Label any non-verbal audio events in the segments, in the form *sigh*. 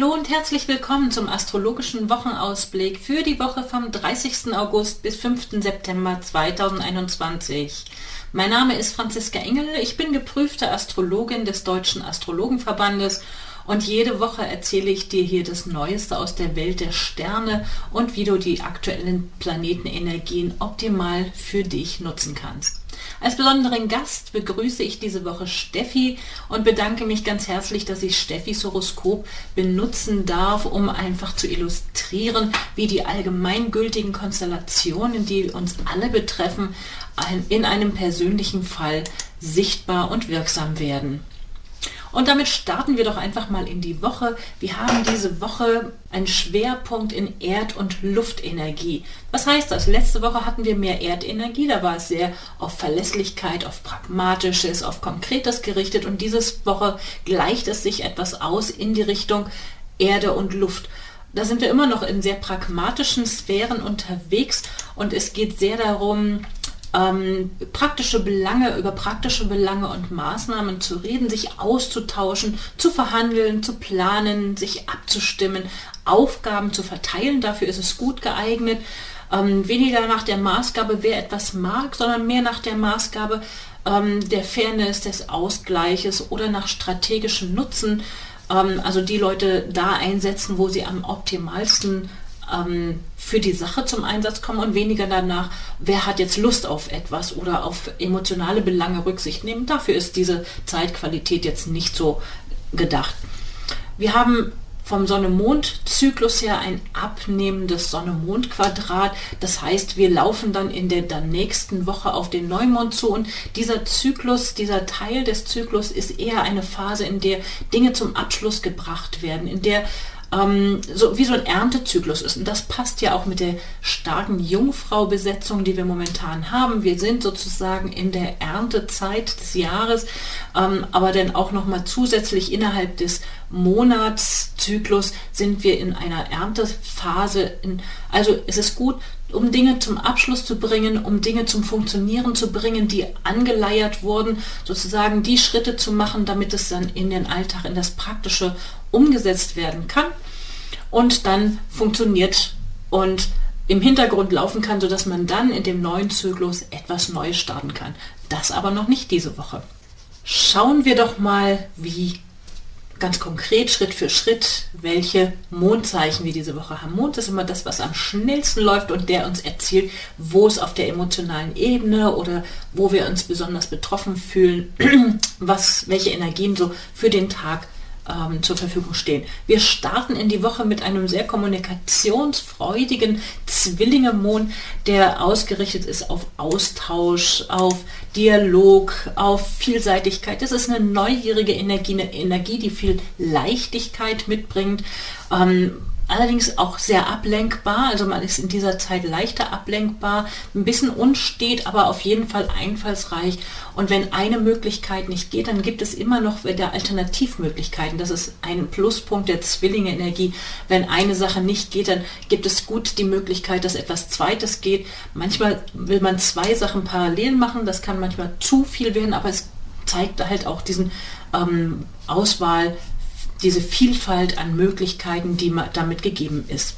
Hallo und herzlich willkommen zum astrologischen Wochenausblick für die Woche vom 30. August bis 5. September 2021. Mein Name ist Franziska Engel, ich bin geprüfte Astrologin des Deutschen Astrologenverbandes und jede Woche erzähle ich dir hier das Neueste aus der Welt der Sterne und wie du die aktuellen Planetenenergien optimal für dich nutzen kannst. Als besonderen Gast begrüße ich diese Woche Steffi und bedanke mich ganz herzlich, dass ich Steffis Horoskop benutzen darf, um einfach zu illustrieren, wie die allgemeingültigen Konstellationen, die uns alle betreffen, in einem persönlichen Fall sichtbar und wirksam werden. Und damit starten wir doch einfach mal in die Woche. Wir haben diese Woche einen Schwerpunkt in Erd- und Luftenergie. Was heißt das? Letzte Woche hatten wir mehr Erdenergie, da war es sehr auf Verlässlichkeit, auf Pragmatisches, auf Konkretes gerichtet und diese Woche gleicht es sich etwas aus in die Richtung Erde und Luft. Da sind wir immer noch in sehr pragmatischen Sphären unterwegs und es geht sehr darum, ähm, praktische Belange, über praktische Belange und Maßnahmen zu reden, sich auszutauschen, zu verhandeln, zu planen, sich abzustimmen, Aufgaben zu verteilen. Dafür ist es gut geeignet. Ähm, weniger nach der Maßgabe, wer etwas mag, sondern mehr nach der Maßgabe ähm, der Fairness, des Ausgleiches oder nach strategischem Nutzen. Ähm, also die Leute da einsetzen, wo sie am optimalsten ähm, für die Sache zum Einsatz kommen und weniger danach, wer hat jetzt Lust auf etwas oder auf emotionale Belange Rücksicht nehmen. Dafür ist diese Zeitqualität jetzt nicht so gedacht. Wir haben vom Sonne-Mond-Zyklus her ein abnehmendes Sonne-Mond-Quadrat. Das heißt, wir laufen dann in der, der nächsten Woche auf den Neumond zu und dieser Zyklus, dieser Teil des Zyklus ist eher eine Phase, in der Dinge zum Abschluss gebracht werden, in der ähm, so wie so ein Erntezyklus ist. Und das passt ja auch mit der starken Jungfrau-Besetzung, die wir momentan haben. Wir sind sozusagen in der Erntezeit des Jahres, ähm, aber dann auch nochmal zusätzlich innerhalb des Monatszyklus sind wir in einer Erntephase. In, also es ist gut, um Dinge zum Abschluss zu bringen, um Dinge zum Funktionieren zu bringen, die angeleiert wurden, sozusagen die Schritte zu machen, damit es dann in den Alltag, in das Praktische umgesetzt werden kann und dann funktioniert und im Hintergrund laufen kann, sodass man dann in dem neuen Zyklus etwas Neues starten kann. Das aber noch nicht diese Woche. Schauen wir doch mal, wie ganz konkret Schritt für Schritt, welche Mondzeichen wir diese Woche haben. Mond ist immer das, was am schnellsten läuft und der uns erzählt, wo es auf der emotionalen Ebene oder wo wir uns besonders betroffen fühlen, *clears throat* was, welche Energien so für den Tag ähm, zur Verfügung stehen. Wir starten in die Woche mit einem sehr kommunikationsfreudigen Zwillinge-Mond, der ausgerichtet ist auf Austausch, auf Dialog, auf Vielseitigkeit. Das ist eine neugierige Energie, eine Energie, die viel Leichtigkeit mitbringt. Ähm, allerdings auch sehr ablenkbar. Also man ist in dieser Zeit leichter ablenkbar, ein bisschen unstet, aber auf jeden Fall einfallsreich. Und wenn eine Möglichkeit nicht geht, dann gibt es immer noch wieder Alternativmöglichkeiten. Das ist ein Pluspunkt der Zwillinge-Energie. Wenn eine Sache nicht geht, dann gibt es gut die Möglichkeit, dass etwas Zweites geht. Manchmal will man zwei Sachen parallel machen. Das kann manchmal zu viel werden, aber es zeigt halt auch diesen ähm, Auswahl diese Vielfalt an Möglichkeiten, die damit gegeben ist.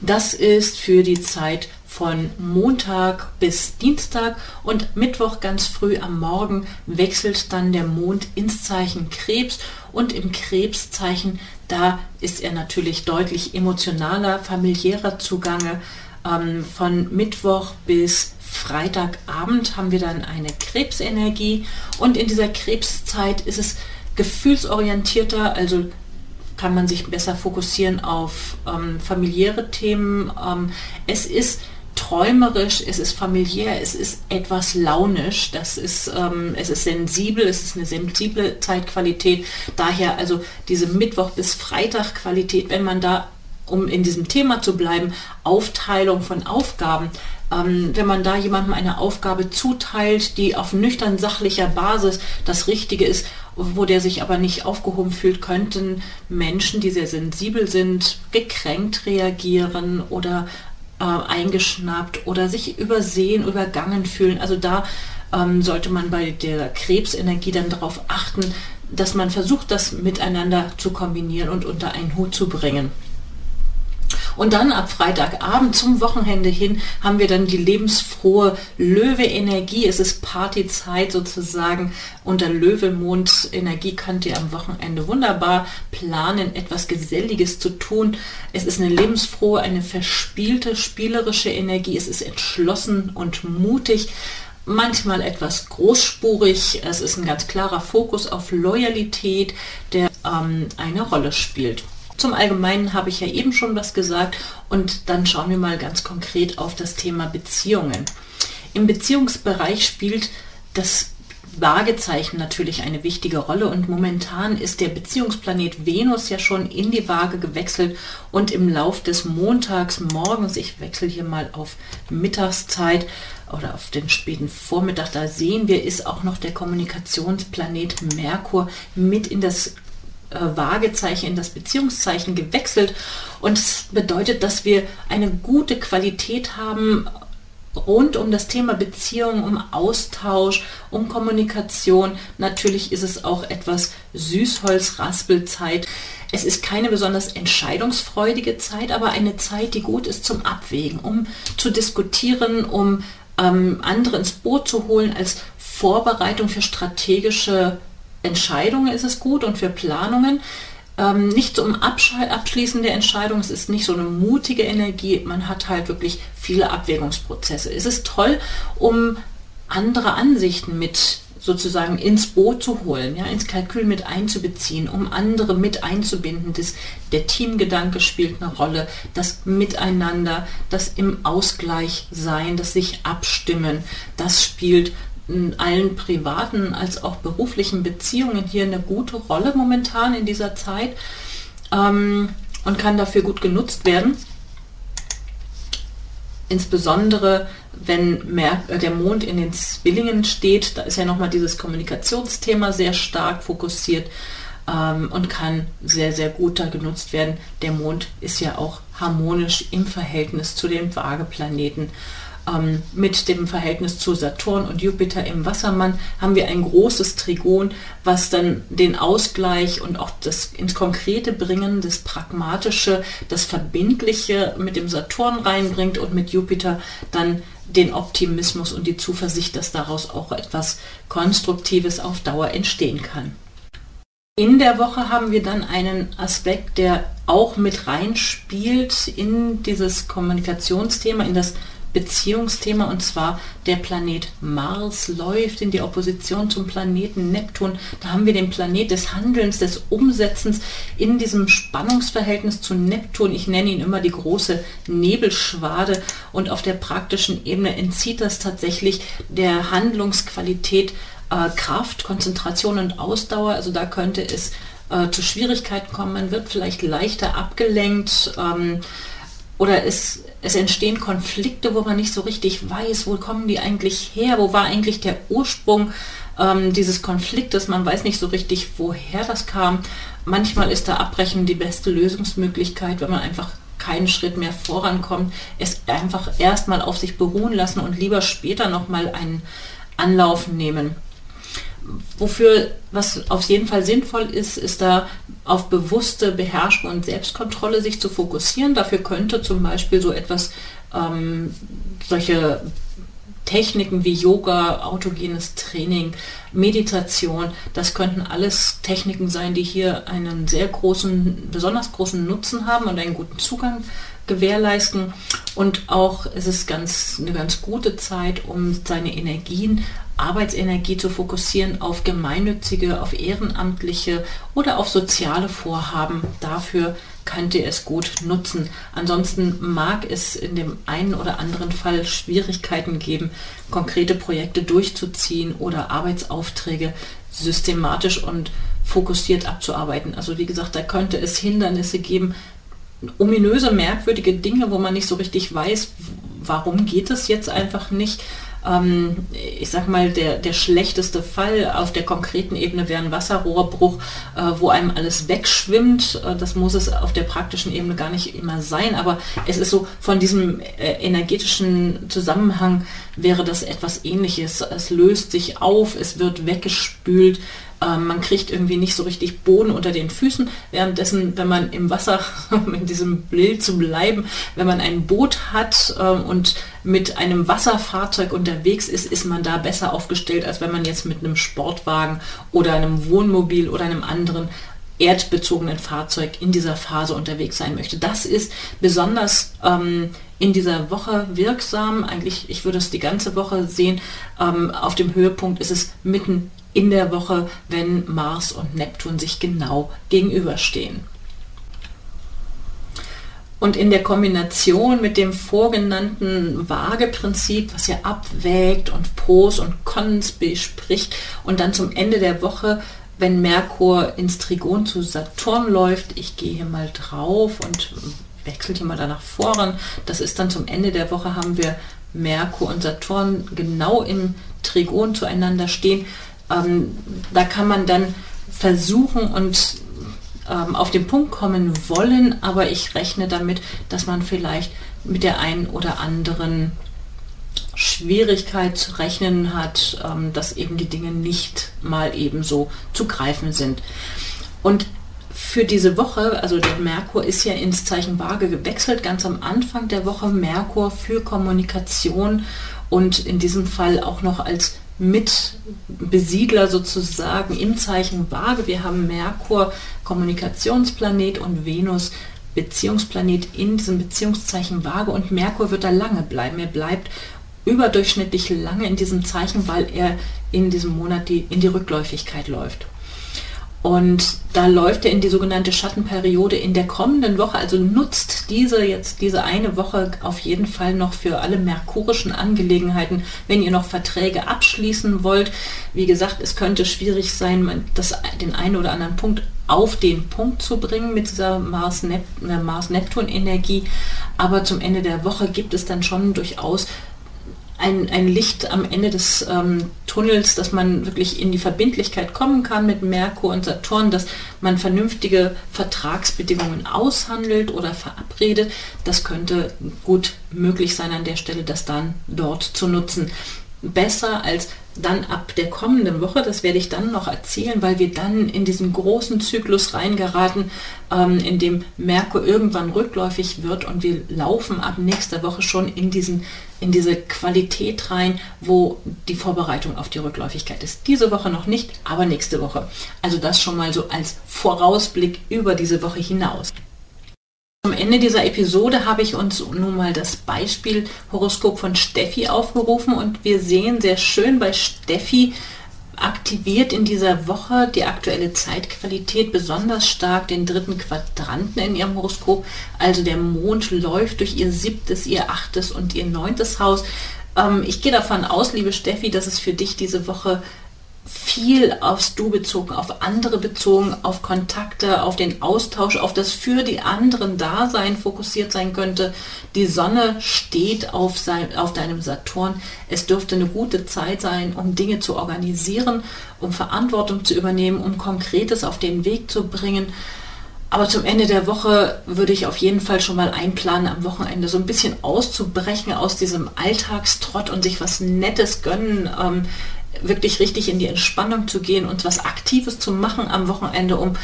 Das ist für die Zeit von Montag bis Dienstag und Mittwoch ganz früh am Morgen wechselt dann der Mond ins Zeichen Krebs und im Krebszeichen, da ist er natürlich deutlich emotionaler, familiärer zugange. Ähm, von Mittwoch bis Freitagabend haben wir dann eine Krebsenergie und in dieser Krebszeit ist es gefühlsorientierter, also kann man sich besser fokussieren auf ähm, familiäre Themen. Ähm, es ist träumerisch, es ist familiär, es ist etwas launisch, das ist, ähm, es ist sensibel, es ist eine sensible Zeitqualität. Daher also diese Mittwoch bis Freitag Qualität, wenn man da, um in diesem Thema zu bleiben, Aufteilung von Aufgaben, ähm, wenn man da jemandem eine Aufgabe zuteilt, die auf nüchtern sachlicher Basis das Richtige ist, wo der sich aber nicht aufgehoben fühlt, könnten Menschen, die sehr sensibel sind, gekränkt reagieren oder äh, eingeschnappt oder sich übersehen, übergangen fühlen. Also da ähm, sollte man bei der Krebsenergie dann darauf achten, dass man versucht, das miteinander zu kombinieren und unter einen Hut zu bringen. Und dann ab Freitagabend zum Wochenende hin haben wir dann die lebensfrohe Löwe-Energie. Es ist Partyzeit sozusagen. Unter Löwemond-Energie könnt ihr am Wochenende wunderbar planen, etwas Geselliges zu tun. Es ist eine lebensfrohe, eine verspielte, spielerische Energie. Es ist entschlossen und mutig manchmal etwas großspurig. Es ist ein ganz klarer Fokus auf Loyalität, der ähm, eine Rolle spielt. Zum Allgemeinen habe ich ja eben schon was gesagt und dann schauen wir mal ganz konkret auf das Thema Beziehungen. Im Beziehungsbereich spielt das Waagezeichen natürlich eine wichtige Rolle und momentan ist der Beziehungsplanet Venus ja schon in die Waage gewechselt und im Lauf des Montags morgens, ich wechsle hier mal auf Mittagszeit oder auf den späten Vormittag, da sehen wir, ist auch noch der Kommunikationsplanet Merkur mit in das äh, Waagezeichen in das Beziehungszeichen gewechselt. Und es bedeutet, dass wir eine gute Qualität haben rund um das Thema Beziehung, um Austausch, um Kommunikation. Natürlich ist es auch etwas Süßholz-Raspelzeit. Es ist keine besonders entscheidungsfreudige Zeit, aber eine Zeit, die gut ist zum Abwägen, um zu diskutieren, um ähm, andere ins Boot zu holen als Vorbereitung für strategische Entscheidungen ist es gut und für Planungen. Ähm, nicht um abschließende Entscheidungen, es ist nicht so eine mutige Energie, man hat halt wirklich viele Abwägungsprozesse. Es ist toll, um andere Ansichten mit sozusagen ins Boot zu holen, ja, ins Kalkül mit einzubeziehen, um andere mit einzubinden. Das, der Teamgedanke spielt eine Rolle, das Miteinander, das im Ausgleich sein, das sich abstimmen, das spielt in allen privaten als auch beruflichen Beziehungen hier eine gute Rolle momentan in dieser Zeit ähm, und kann dafür gut genutzt werden. Insbesondere wenn äh, der Mond in den Zwillingen steht, da ist ja nochmal dieses Kommunikationsthema sehr stark fokussiert ähm, und kann sehr, sehr gut da genutzt werden. Der Mond ist ja auch harmonisch im Verhältnis zu den Waageplaneten. Ähm, mit dem Verhältnis zu Saturn und Jupiter im Wassermann haben wir ein großes Trigon, was dann den Ausgleich und auch das ins Konkrete bringen, das Pragmatische, das Verbindliche mit dem Saturn reinbringt und mit Jupiter dann den Optimismus und die Zuversicht, dass daraus auch etwas Konstruktives auf Dauer entstehen kann. In der Woche haben wir dann einen Aspekt, der auch mit reinspielt in dieses Kommunikationsthema, in das Beziehungsthema und zwar der Planet Mars läuft in die Opposition zum Planeten Neptun. Da haben wir den Planet des Handelns, des Umsetzens in diesem Spannungsverhältnis zu Neptun. Ich nenne ihn immer die große Nebelschwade und auf der praktischen Ebene entzieht das tatsächlich der Handlungsqualität äh, Kraft, Konzentration und Ausdauer. Also da könnte es äh, zu Schwierigkeiten kommen. Man wird vielleicht leichter abgelenkt. Ähm, oder es, es entstehen Konflikte, wo man nicht so richtig weiß, wo kommen die eigentlich her, wo war eigentlich der Ursprung ähm, dieses Konfliktes, man weiß nicht so richtig, woher das kam. Manchmal ist da Abbrechen die beste Lösungsmöglichkeit, wenn man einfach keinen Schritt mehr vorankommt, es einfach erstmal auf sich beruhen lassen und lieber später nochmal einen Anlauf nehmen. Wofür, was auf jeden Fall sinnvoll ist, ist da auf bewusste Beherrschung und Selbstkontrolle sich zu fokussieren. Dafür könnte zum Beispiel so etwas, ähm, solche Techniken wie Yoga, autogenes Training, Meditation, das könnten alles Techniken sein, die hier einen sehr großen, besonders großen Nutzen haben und einen guten Zugang gewährleisten. Und auch ist es ganz, eine ganz gute Zeit, um seine Energien Arbeitsenergie zu fokussieren auf gemeinnützige, auf ehrenamtliche oder auf soziale Vorhaben. Dafür könnte es gut nutzen. Ansonsten mag es in dem einen oder anderen Fall Schwierigkeiten geben, konkrete Projekte durchzuziehen oder Arbeitsaufträge systematisch und fokussiert abzuarbeiten. Also wie gesagt, da könnte es Hindernisse geben, ominöse, merkwürdige Dinge, wo man nicht so richtig weiß, warum geht es jetzt einfach nicht. Ähm, ich sag mal, der, der schlechteste Fall auf der konkreten Ebene wäre ein Wasserrohrbruch, äh, wo einem alles wegschwimmt. Äh, das muss es auf der praktischen Ebene gar nicht immer sein, aber es ist so von diesem äh, energetischen Zusammenhang wäre das etwas ähnliches. Es löst sich auf, es wird weggespült, ähm, man kriegt irgendwie nicht so richtig Boden unter den Füßen. Währenddessen, wenn man im Wasser, *laughs* in diesem Bild zu bleiben, wenn man ein Boot hat ähm, und mit einem Wasserfahrzeug unterwegs ist, ist man da besser aufgestellt, als wenn man jetzt mit einem Sportwagen oder einem Wohnmobil oder einem anderen erdbezogenen Fahrzeug in dieser Phase unterwegs sein möchte. Das ist besonders ähm, in dieser Woche wirksam. Eigentlich, ich würde es die ganze Woche sehen. Ähm, auf dem Höhepunkt ist es mitten in der Woche, wenn Mars und Neptun sich genau gegenüberstehen. Und in der Kombination mit dem vorgenannten Waage-Prinzip, was ja abwägt und Pros und Cons bespricht und dann zum Ende der Woche, wenn Merkur ins Trigon zu Saturn läuft, ich gehe hier mal drauf und wechsle hier mal danach voran, das ist dann zum Ende der Woche haben wir Merkur und Saturn genau im Trigon zueinander stehen, ähm, da kann man dann versuchen und ähm, auf den Punkt kommen wollen, aber ich rechne damit, dass man vielleicht mit der einen oder anderen Schwierigkeit zu rechnen hat, ähm, dass eben die Dinge nicht mal ebenso zu greifen sind. Und für diese Woche, also der Merkur ist ja ins Zeichen Waage gewechselt, ganz am Anfang der Woche Merkur für Kommunikation und in diesem Fall auch noch als Mitbesiedler sozusagen im Zeichen Waage. Wir haben Merkur, Kommunikationsplanet und Venus, Beziehungsplanet in diesem Beziehungszeichen Waage und Merkur wird da lange bleiben. Er bleibt überdurchschnittlich lange in diesem Zeichen, weil er in diesem Monat die, in die Rückläufigkeit läuft. Und da läuft er in die sogenannte Schattenperiode in der kommenden Woche. Also nutzt diese jetzt diese eine Woche auf jeden Fall noch für alle merkurischen Angelegenheiten, wenn ihr noch Verträge abschließen wollt. Wie gesagt, es könnte schwierig sein, das, den einen oder anderen Punkt auf den Punkt zu bringen mit dieser Mars-Neptun-Energie. Aber zum Ende der Woche gibt es dann schon durchaus ein, ein Licht am Ende des ähm, Tunnels, dass man wirklich in die Verbindlichkeit kommen kann mit Merkur und Saturn, dass man vernünftige Vertragsbedingungen aushandelt oder verabredet. Das könnte gut möglich sein an der Stelle, das dann dort zu nutzen. Besser als dann ab der kommenden Woche, das werde ich dann noch erzählen, weil wir dann in diesen großen Zyklus reingeraten, ähm, in dem Merkur irgendwann rückläufig wird und wir laufen ab nächster Woche schon in, diesen, in diese Qualität rein, wo die Vorbereitung auf die Rückläufigkeit ist. Diese Woche noch nicht, aber nächste Woche. Also das schon mal so als Vorausblick über diese Woche hinaus. Am Ende dieser Episode habe ich uns nun mal das Beispiel Horoskop von Steffi aufgerufen und wir sehen sehr schön bei Steffi aktiviert in dieser Woche die aktuelle Zeitqualität besonders stark den dritten Quadranten in ihrem Horoskop. Also der Mond läuft durch ihr siebtes, ihr achtes und ihr neuntes Haus. Ähm, ich gehe davon aus, liebe Steffi, dass es für dich diese Woche viel aufs Du bezogen, auf andere bezogen, auf Kontakte, auf den Austausch, auf das für die anderen Dasein fokussiert sein könnte. Die Sonne steht auf, sein, auf deinem Saturn. Es dürfte eine gute Zeit sein, um Dinge zu organisieren, um Verantwortung zu übernehmen, um Konkretes auf den Weg zu bringen. Aber zum Ende der Woche würde ich auf jeden Fall schon mal einplanen, am Wochenende so ein bisschen auszubrechen aus diesem Alltagstrott und sich was Nettes gönnen. Ähm, wirklich richtig in die Entspannung zu gehen und was Aktives zu machen am Wochenende, um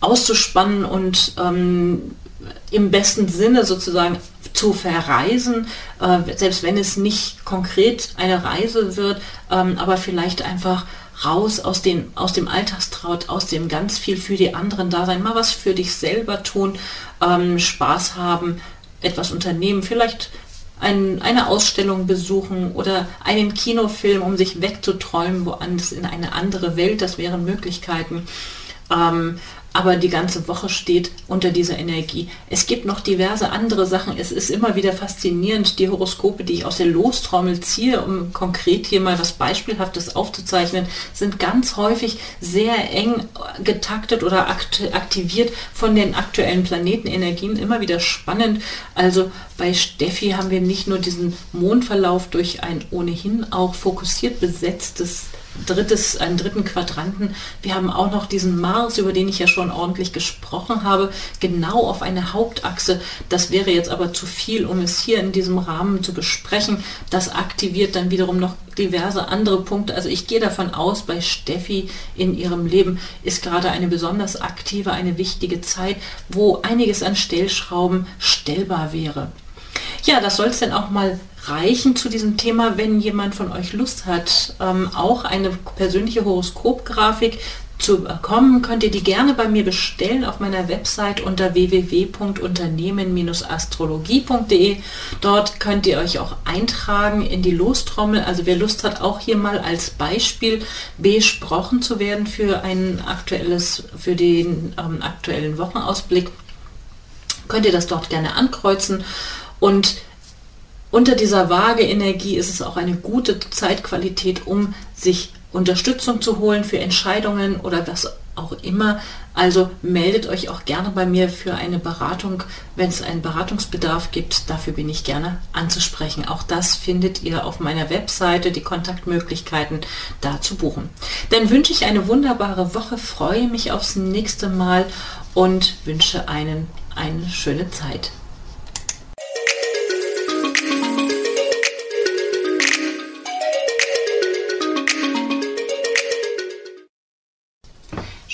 auszuspannen und ähm, im besten Sinne sozusagen zu verreisen, äh, selbst wenn es nicht konkret eine Reise wird, ähm, aber vielleicht einfach raus aus, den, aus dem Alltagstraut, aus dem ganz viel für die anderen da sein, mal was für dich selber tun, ähm, Spaß haben, etwas unternehmen, vielleicht ein, eine Ausstellung besuchen oder einen Kinofilm, um sich wegzuträumen, woanders in eine andere Welt. Das wären Möglichkeiten. Ähm, aber die ganze Woche steht unter dieser Energie. Es gibt noch diverse andere Sachen. Es ist immer wieder faszinierend, die Horoskope, die ich aus der Lostrommel ziehe, um konkret hier mal was Beispielhaftes aufzuzeichnen, sind ganz häufig sehr eng getaktet oder aktiviert von den aktuellen Planetenenergien. Immer wieder spannend. Also bei Steffi haben wir nicht nur diesen Mondverlauf durch ein ohnehin auch fokussiert besetztes drittes, einen dritten Quadranten. Wir haben auch noch diesen Mars, über den ich ja schon ordentlich gesprochen habe, genau auf eine Hauptachse. Das wäre jetzt aber zu viel, um es hier in diesem Rahmen zu besprechen. Das aktiviert dann wiederum noch diverse andere Punkte. Also ich gehe davon aus, bei Steffi in ihrem Leben ist gerade eine besonders aktive, eine wichtige Zeit, wo einiges an Stellschrauben stellbar wäre. Ja, das soll es denn auch mal reichen zu diesem Thema, wenn jemand von euch Lust hat, ähm, auch eine persönliche Horoskopgrafik zu bekommen, könnt ihr die gerne bei mir bestellen auf meiner Website unter www.unternehmen-astrologie.de. Dort könnt ihr euch auch eintragen in die Lostrommel. Also wer Lust hat, auch hier mal als Beispiel besprochen zu werden für ein aktuelles, für den ähm, aktuellen Wochenausblick, könnt ihr das dort gerne ankreuzen und unter dieser Waage-Energie ist es auch eine gute Zeitqualität, um sich Unterstützung zu holen für Entscheidungen oder was auch immer. Also meldet euch auch gerne bei mir für eine Beratung, wenn es einen Beratungsbedarf gibt. Dafür bin ich gerne anzusprechen. Auch das findet ihr auf meiner Webseite, die Kontaktmöglichkeiten da zu buchen. Dann wünsche ich eine wunderbare Woche, freue mich aufs nächste Mal und wünsche einen eine schöne Zeit.